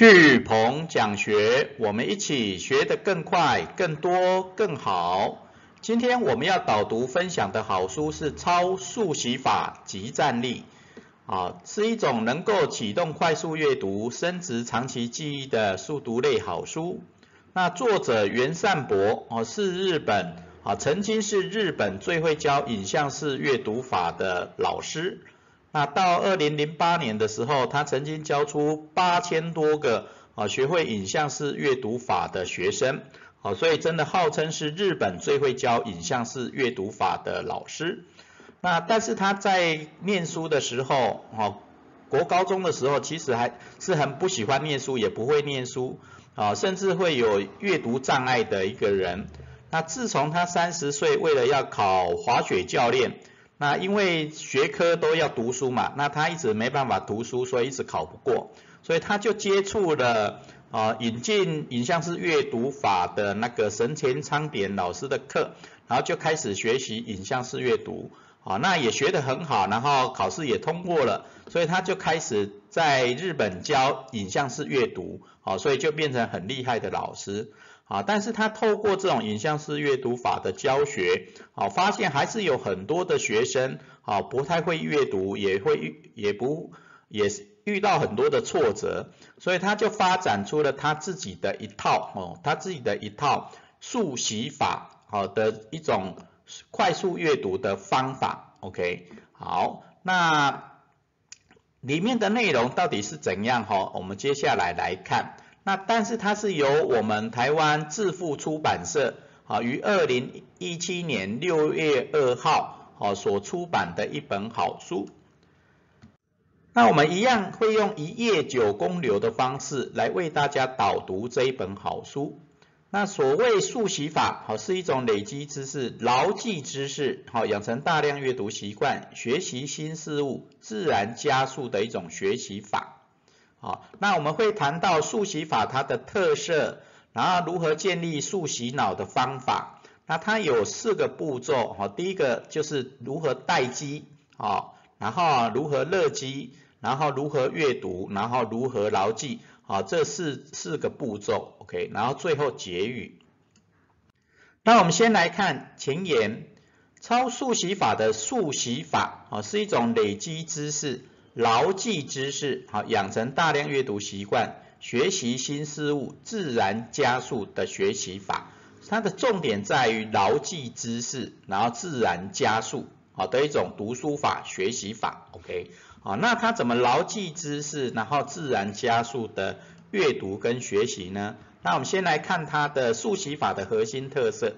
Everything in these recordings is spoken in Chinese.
巨鹏讲学，我们一起学得更快、更多、更好。今天我们要导读分享的好书是《超速习法及战力》，啊，是一种能够启动快速阅读、升值长期记忆的速读类好书。那作者袁善博，哦，是日本，啊，曾经是日本最会教影像式阅读法的老师。那到二零零八年的时候，他曾经教出八千多个啊学会影像式阅读法的学生，啊，所以真的号称是日本最会教影像式阅读法的老师。那但是他在念书的时候，啊，国高中的时候，其实还是很不喜欢念书，也不会念书，啊，甚至会有阅读障碍的一个人。那自从他三十岁，为了要考滑雪教练。那因为学科都要读书嘛，那他一直没办法读书，所以一直考不过，所以他就接触了啊引进影像式阅读法的那个神前昌典老师的课，然后就开始学习影像式阅读，啊那也学得很好，然后考试也通过了，所以他就开始在日本教影像式阅读，啊所以就变成很厉害的老师。啊，但是他透过这种影像式阅读法的教学，啊，发现还是有很多的学生，啊，不太会阅读，也会遇，也不，也遇到很多的挫折，所以他就发展出了他自己的一套，哦，他自己的一套速习法，好的一种快速阅读的方法，OK，好，那里面的内容到底是怎样？哈，我们接下来来看。那但是它是由我们台湾致富出版社啊于二零一七年六月二号啊所出版的一本好书。那我们一样会用一页九公流的方式来为大家导读这一本好书。那所谓速习法，好是一种累积知识、牢记知识，好养成大量阅读习惯、学习新事物、自然加速的一种学习法。好，那我们会谈到速习法它的特色，然后如何建立速习脑的方法。那它有四个步骤，哈，第一个就是如何待机，啊，然后如何乐机，然后如何阅读，然后如何牢记，好，这四四个步骤，OK，然后最后结语。那我们先来看前言，超速习法的速习法，啊，是一种累积知识。牢记知识，好养成大量阅读习惯，学习新事物，自然加速的学习法。它的重点在于牢记知识，然后自然加速，好的一种读书法学习法。OK，好，那它怎么牢记知识，然后自然加速的阅读跟学习呢？那我们先来看它的速习法的核心特色。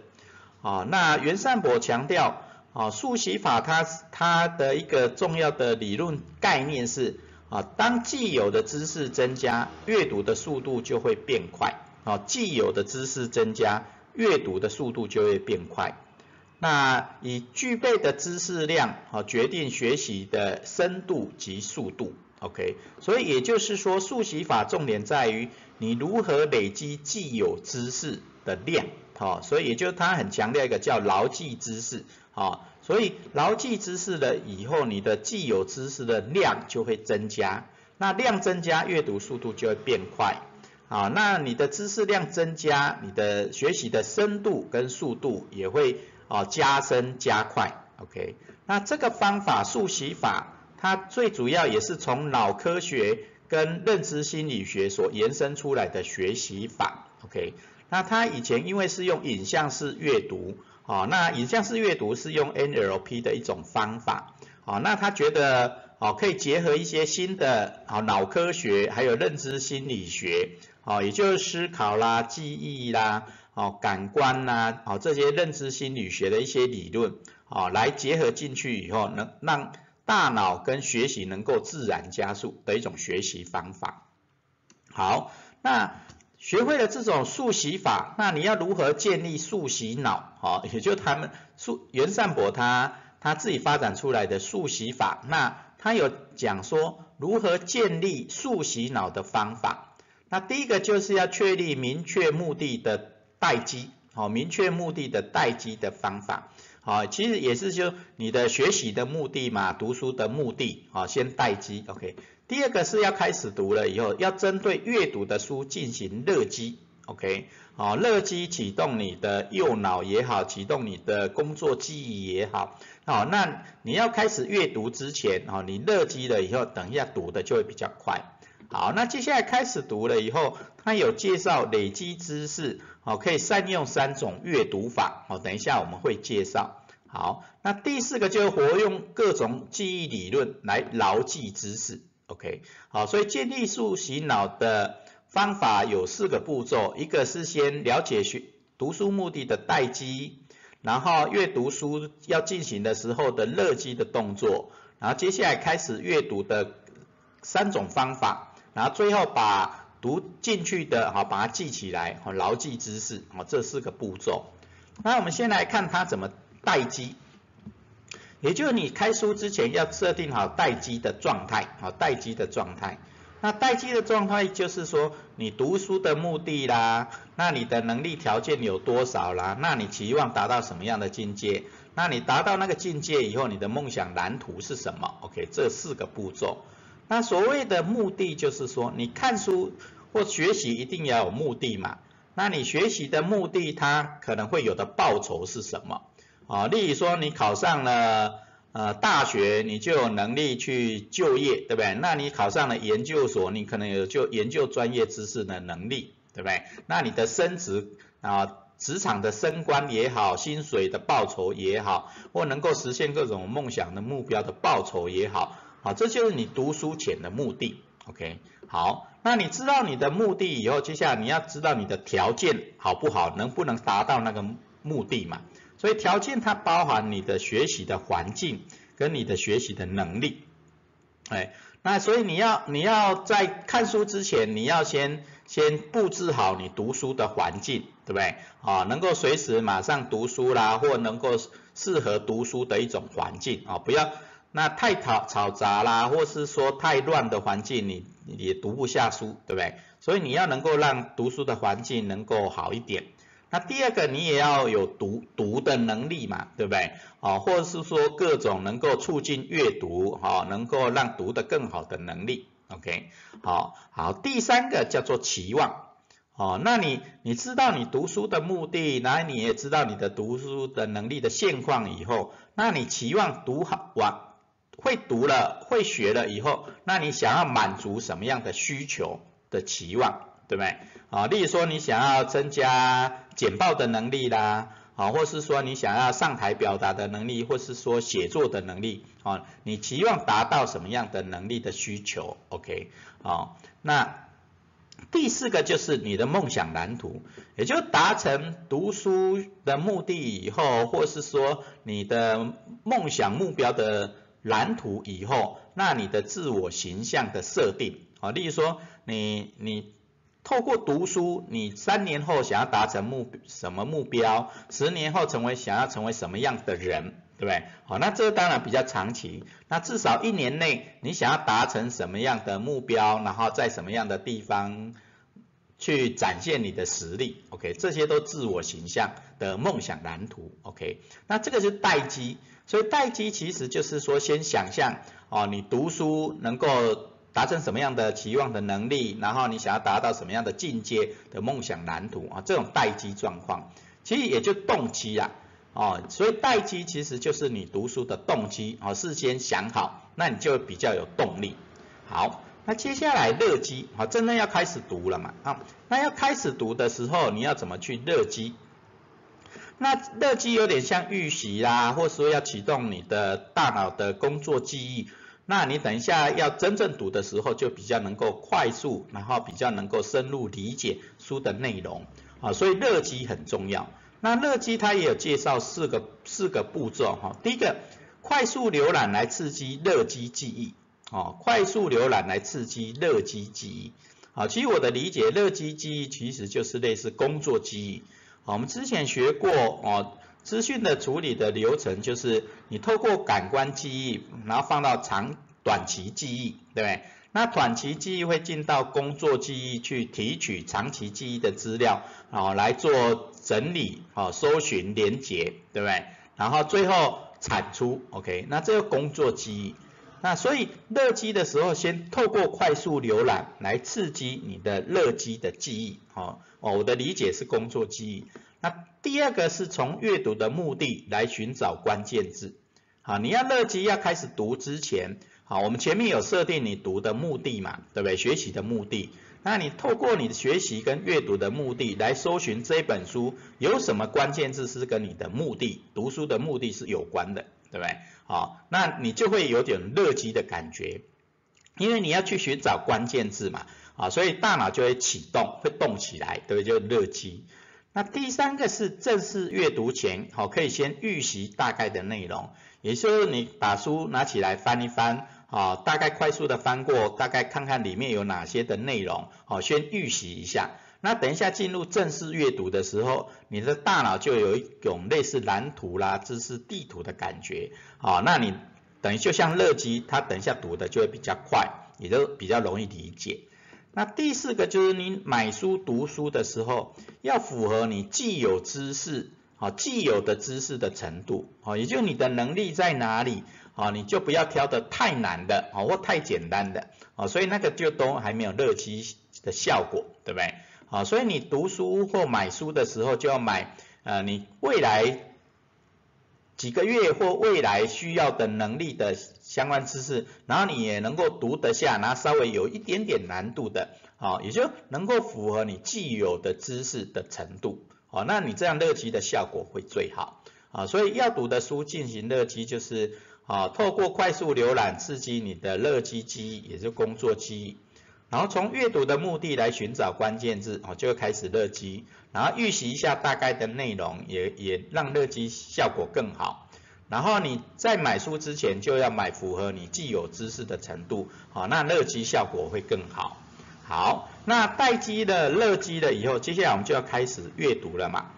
啊，那袁善博强调。啊，速习法它它的一个重要的理论概念是啊，当既有的知识增加，阅读的速度就会变快。啊，既有的知识增加，阅读的速度就会变快。那以具备的知识量啊，决定学习的深度及速度。OK，所以也就是说，速习法重点在于你如何累积既有知识的量。哦，所以也就他很强调一个叫牢记知识。好，所以牢记知识了以后，你的既有知识的量就会增加，那量增加，阅读速度就会变快。好，那你的知识量增加，你的学习的深度跟速度也会哦加深加快。OK，那这个方法速习法，它最主要也是从脑科学跟认知心理学所延伸出来的学习法。OK，那它以前因为是用影像式阅读。好，那影像式阅读是用 NLP 的一种方法，好，那他觉得，哦，可以结合一些新的，好，脑科学，还有认知心理学，好，也就是思考啦、记忆啦，哦，感官啦，哦，这些认知心理学的一些理论，哦，来结合进去以后，能让大脑跟学习能够自然加速的一种学习方法。好，那。学会了这种速习法，那你要如何建立速习脑？好，也就他们速袁善博他他自己发展出来的速习法，那他有讲说如何建立速习脑的方法。那第一个就是要确立明确目的的待机，好，明确目的的待机的方法，好，其实也是就你的学习的目的嘛，读书的目的，好，先待机，OK。第二个是要开始读了以后，要针对阅读的书进行热机，OK，好，热机启动你的右脑也好，启动你的工作记忆也好，好，那你要开始阅读之前，哦，你热机了以后，等一下读的就会比较快。好，那接下来开始读了以后，它有介绍累积知识，好，可以善用三种阅读法，好，等一下我们会介绍。好，那第四个就活用各种记忆理论来牢记知识，OK，好，所以建立数洗脑的方法有四个步骤，一个是先了解学读书目的的待机，然后阅读书要进行的时候的热机的动作，然后接下来开始阅读的三种方法，然后最后把读进去的好把它记起来，好牢记知识，好这四个步骤。那我们先来看它怎么。待机，也就是你开书之前要设定好待机的状态，好待机的状态。那待机的状态就是说，你读书的目的啦，那你的能力条件有多少啦，那你期望达到什么样的境界？那你达到那个境界以后，你的梦想蓝图是什么？OK，这四个步骤。那所谓的目的就是说，你看书或学习一定要有目的嘛。那你学习的目的，它可能会有的报酬是什么？啊，例如说你考上了呃大学，你就有能力去就业，对不对？那你考上了研究所，你可能有就研究专业知识的能力，对不对？那你的升职啊，职场的升官也好，薪水的报酬也好，或能够实现各种梦想的目标的报酬也好，啊，这就是你读书前的目的。OK，好，那你知道你的目的以后，接下来你要知道你的条件好不好，能不能达到那个目的嘛？所以条件它包含你的学习的环境跟你的学习的能力，哎，那所以你要你要在看书之前，你要先先布置好你读书的环境，对不对？啊，能够随时马上读书啦，或能够适合读书的一种环境啊，不要那太吵吵杂啦，或是说太乱的环境，你也读不下书，对不对？所以你要能够让读书的环境能够好一点。那第二个，你也要有读读的能力嘛，对不对？哦，或者是说各种能够促进阅读，哈，能够让读的更好的能力，OK？好，好，第三个叫做期望，哦，那你你知道你读书的目的，然后你也知道你的读书的能力的现况以后，那你期望读好完会读了会学了以后，那你想要满足什么样的需求的期望？对不对？啊，例如说你想要增加简报的能力啦，啊，或是说你想要上台表达的能力，或是说写作的能力，啊，你期望达到什么样的能力的需求？OK，啊，那第四个就是你的梦想蓝图，也就达成读书的目的以后，或是说你的梦想目标的蓝图以后，那你的自我形象的设定，啊，例如说你你。透过读书，你三年后想要达成目什么目标？十年后成为想要成为什么样的人，对不对？好，那这个当然比较长期。那至少一年内，你想要达成什么样的目标？然后在什么样的地方去展现你的实力？OK，这些都自我形象的梦想蓝图。OK，那这个是待机，所以待机其实就是说先想象哦，你读书能够。达成什么样的期望的能力，然后你想要达到什么样的境界的梦想蓝图啊？这种待机状况，其实也就动机啊，哦，所以待机其实就是你读书的动机啊，事先想好，那你就比较有动力。好，那接下来热机啊，真的要开始读了嘛？啊，那要开始读的时候，你要怎么去热机？那热机有点像预习啦，或者说要启动你的大脑的工作记忆。那你等一下要真正读的时候，就比较能够快速，然后比较能够深入理解书的内容啊，所以热机很重要。那热机它也有介绍四个四个步骤哈，第一个快速浏览来刺激热机记忆哦，快速浏览来刺激热机记忆啊，其实我的理解，热机记忆其实就是类似工作记忆啊，我们之前学过哦。资讯的处理的流程就是你透过感官记忆，然后放到长短期记忆，对不对？那短期记忆会进到工作记忆去提取长期记忆的资料，哦，来做整理，哦，搜寻连结，对不对？然后最后产出，OK？那这个工作记忆，那所以热机的时候，先透过快速浏览来刺激你的热机的记忆，哦哦，我的理解是工作记忆。那第二个是从阅读的目的来寻找关键字，好，你要热机要开始读之前，好，我们前面有设定你读的目的嘛，对不对？学习的目的，那你透过你的学习跟阅读的目的来搜寻这本书有什么关键字是跟你的目的读书的目的是有关的，对不对？好，那你就会有点热机的感觉，因为你要去寻找关键字嘛，啊，所以大脑就会启动，会动起来，对不对？就热机。那第三个是正式阅读前，好，可以先预习大概的内容，也就是你把书拿起来翻一翻，啊，大概快速的翻过，大概看看里面有哪些的内容，好，先预习一下。那等一下进入正式阅读的时候，你的大脑就有一种类似蓝图啦、知识地图的感觉，好，那你等于就像乐基，它等一下读的就会比较快，也就比较容易理解。那第四个就是你买书读书的时候，要符合你既有知识，好既有的知识的程度，好，也就你的能力在哪里，啊，你就不要挑的太难的，啊或太简单的，啊，所以那个就都还没有热机的效果，对不对？啊，所以你读书或买书的时候，就要买呃你未来。几个月或未来需要的能力的相关知识，然后你也能够读得下，然后稍微有一点点难度的，好，也就能够符合你既有的知识的程度，好，那你这样乐基的效果会最好，啊，所以要读的书进行乐基就是，啊，透过快速浏览刺激你的乐机记忆，也就工作记忆。然后从阅读的目的来寻找关键字，哦，就会开始热机，然后预习一下大概的内容，也也让热机效果更好。然后你在买书之前就要买符合你既有知识的程度，好，那热机效果会更好。好，那待机的热机了以后，接下来我们就要开始阅读了嘛。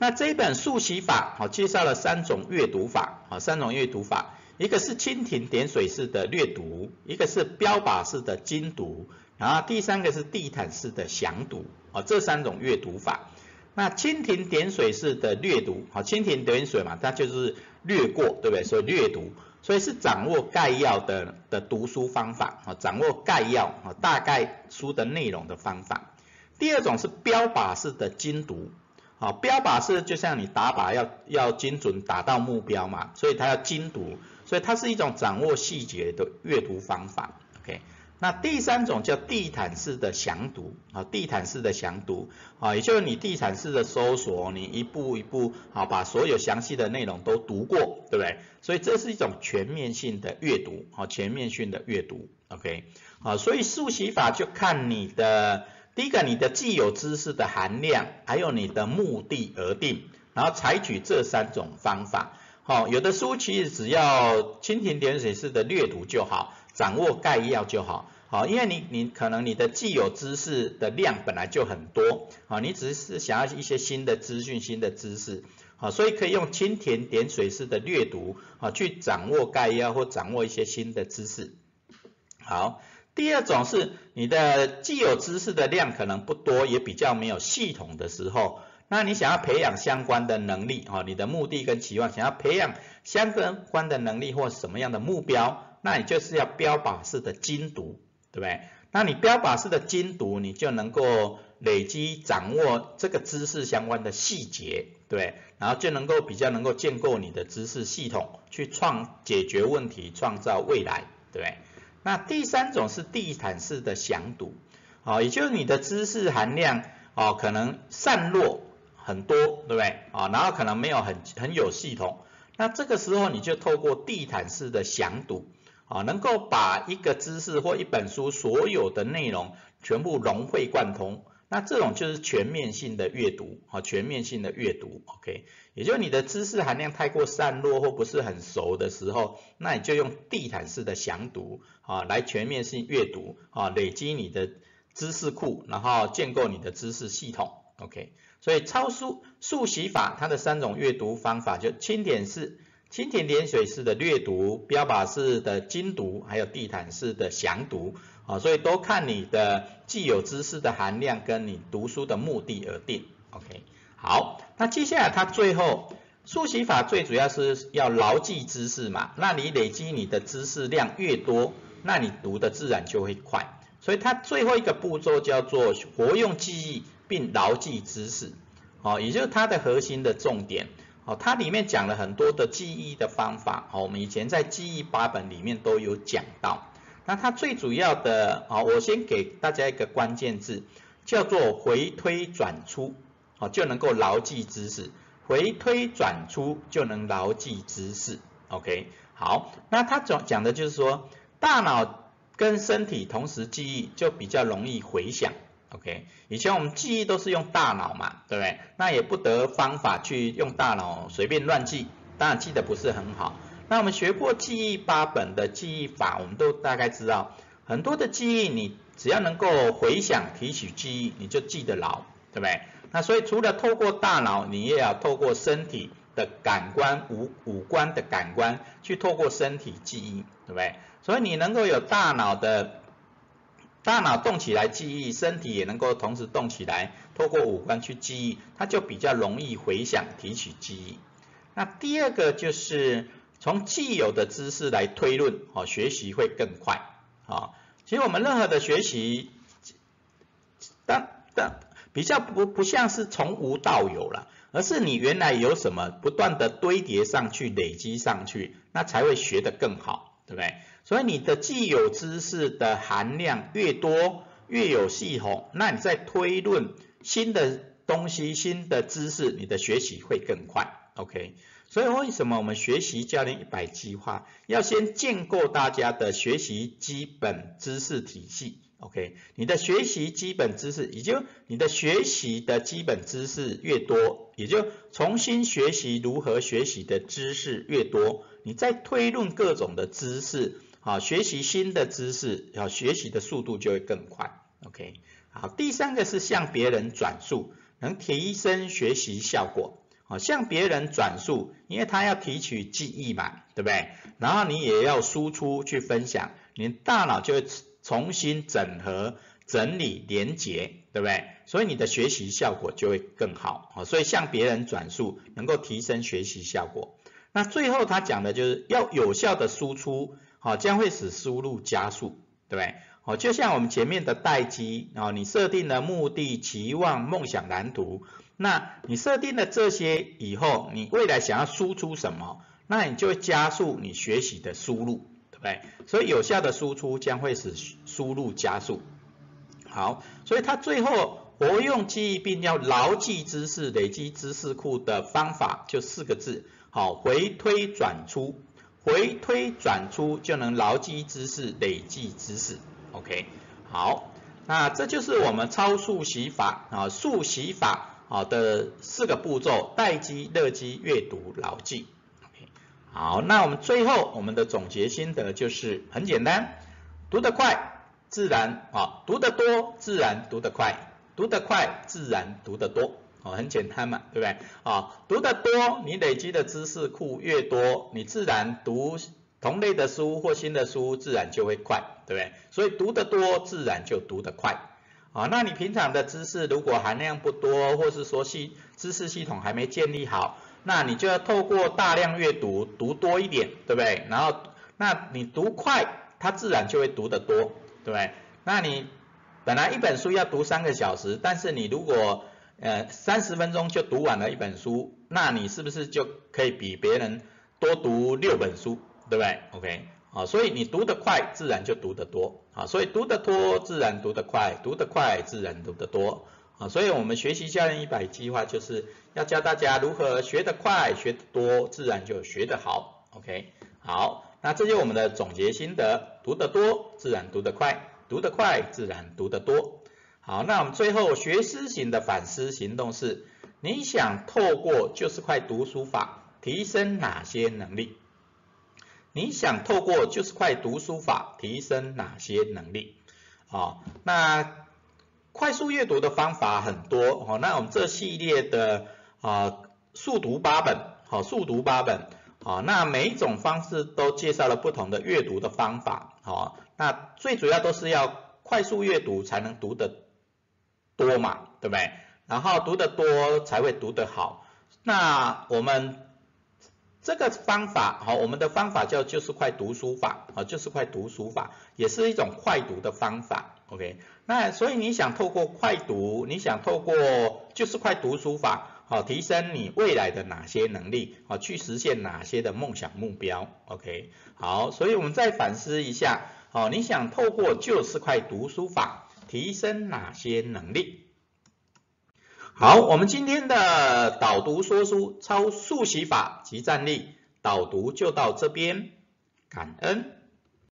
那这一本速习法，好，介绍了三种阅读法，好，三种阅读法。一个是蜻蜓点水式的略读，一个是标靶式的精读，然后第三个是地毯式的详读，啊，这三种阅读法。那蜻蜓点水式的略读，好，蜻蜓点水嘛，它就是略过，对不对？所以略读，所以是掌握概要的的读书方法，啊，掌握概要，啊，大概书的内容的方法。第二种是标靶式的精读。好，标靶式就像你打靶要要精准打到目标嘛，所以它要精读，所以它是一种掌握细节的阅读方法。OK，那第三种叫地毯式的详读，啊，地毯式的详读，啊，也就是你地毯式的搜索，你一步一步，好，把所有详细的内容都读过，对不对？所以这是一种全面性的阅读，好，全面性的阅读。OK，好，所以速习法就看你的。第一个，你的既有知识的含量，还有你的目的而定，然后采取这三种方法。好，有的书其实只要蜻蜓点水式的略读就好，掌握概要就好。好，因为你你可能你的既有知识的量本来就很多，好，你只是想要一些新的资讯、新的知识，好，所以可以用蜻蜓点水式的略读，啊，去掌握概要或掌握一些新的知识。好。第二种是你的既有知识的量可能不多，也比较没有系统的时候，那你想要培养相关的能力，哈，你的目的跟期望想要培养相关的能力或什么样的目标，那你就是要标靶式的精读，对不对？那你标靶式的精读，你就能够累积掌握这个知识相关的细节，对，然后就能够比较能够建构你的知识系统，去创解决问题，创造未来，对不对？那第三种是地毯式的详读，啊，也就是你的知识含量啊，可能散落很多，对不对？啊，然后可能没有很很有系统，那这个时候你就透过地毯式的详读，啊，能够把一个知识或一本书所有的内容全部融会贯通。那这种就是全面性的阅读，啊，全面性的阅读，OK，也就是你的知识含量太过散落或不是很熟的时候，那你就用地毯式的详读，啊，来全面性阅读，啊，累积你的知识库，然后建构你的知识系统，OK，所以超速速习法它的三种阅读方法就轻点式。蜻蜓点水式的略读，标靶式的精读，还有地毯式的详读，啊，所以都看你的既有知识的含量跟你读书的目的而定。OK，好，那接下来它最后速习法最主要是要牢记知识嘛，那你累积你的知识量越多，那你读的自然就会快。所以它最后一个步骤叫做活用记忆并牢记知识，哦，也就是它的核心的重点。哦，它里面讲了很多的记忆的方法，哦，我们以前在记忆八本里面都有讲到。那它最主要的，哦，我先给大家一个关键字，叫做回推转出，哦，就能够牢记知识。回推转出就能牢记知识，OK，好，那它讲讲的就是说，大脑跟身体同时记忆就比较容易回想，OK，以前我们记忆都是用大脑嘛，对不对？那也不得方法去用大脑随便乱记，当然记得不是很好。那我们学过记忆八本的记忆法，我们都大概知道，很多的记忆你只要能够回想提取记忆，你就记得牢，对不对？那所以除了透过大脑，你也要透过身体的感官五五官的感官去透过身体记忆，对不对？所以你能够有大脑的大脑动起来记忆，身体也能够同时动起来，透过五官去记忆，它就比较容易回想提取记忆。那第二个就是从既有的知识来推论，哦，学习会更快，啊，其实我们任何的学习，当当。比较不不像是从无到有了，而是你原来有什么，不断的堆叠上去，累积上去，那才会学得更好，对不对？所以你的既有知识的含量越多，越有系统，那你在推论新的东西、新的知识，你的学习会更快，OK？所以为什么我们学习教练一百计划，要先建构大家的学习基本知识体系？OK，你的学习基本知识，也就你的学习的基本知识越多，也就重新学习如何学习的知识越多，你在推论各种的知识，啊，学习新的知识，要学习的速度就会更快。OK，好，第三个是向别人转述，能提升学习效果。好，向别人转述，因为他要提取记忆嘛，对不对？然后你也要输出去分享，你大脑就会。重新整合、整理、连结，对不对？所以你的学习效果就会更好啊。所以向别人转述能够提升学习效果。那最后他讲的就是要有效的输出，好，将会使输入加速，对不对？好，就像我们前面的待机啊，你设定了目的、期望、梦想、蓝图，那你设定了这些以后，你未来想要输出什么，那你就会加速你学习的输入。对，所以有效的输出将会使输入加速。好，所以它最后活用记忆并要牢记知识、累积知识库的方法就四个字，好，回推转出，回推转出就能牢记知识、累积知识。OK，好，那这就是我们超速习法啊，速习法啊的四个步骤：待机、热机、阅读、牢记。好，那我们最后我们的总结心得就是很简单，读得快自然啊，读得多自然读得快，读得快自然读得多，哦，很简单嘛，对不对？啊，读得多，你累积的知识库越多，你自然读同类的书或新的书自然就会快，对不对？所以读得多自然就读得快，啊，那你平常的知识如果含量不多，或是说系知识系统还没建立好。那你就要透过大量阅读，读多一点，对不对？然后，那你读快，它自然就会读得多，对不对？那你本来一本书要读三个小时，但是你如果呃三十分钟就读完了一本书，那你是不是就可以比别人多读六本书，对不对？OK，好，所以你读得快，自然就读得多，啊，所以读得多，自然读得快，读得快，自然读得多。啊，所以我们学习教练一百计划就是要教大家如何学得快、学得多，自然就学得好。OK，好，那这就是我们的总结心得：读得多，自然读得快；读得快，自然读得多。好，那我们最后学思型的反思行动是：你想透过就是快读书法提升哪些能力？你想透过就是快读书法提升哪些能力？好，那。快速阅读的方法很多，好，那我们这系列的啊速读八本，好，速读八本，好，那每一种方式都介绍了不同的阅读的方法，好，那最主要都是要快速阅读才能读得多嘛，对不对？然后读得多才会读得好，那我们这个方法，好，我们的方法叫就是快读书法，啊，就是快读书法，也是一种快读的方法，OK。那所以你想透过快读，你想透过就是快读书法，好，提升你未来的哪些能力，好，去实现哪些的梦想目标，OK。好，所以我们再反思一下，好，你想透过就是快读书法提升哪些能力？好，我们今天的导读说书超速习法及战力导读就到这边，感恩。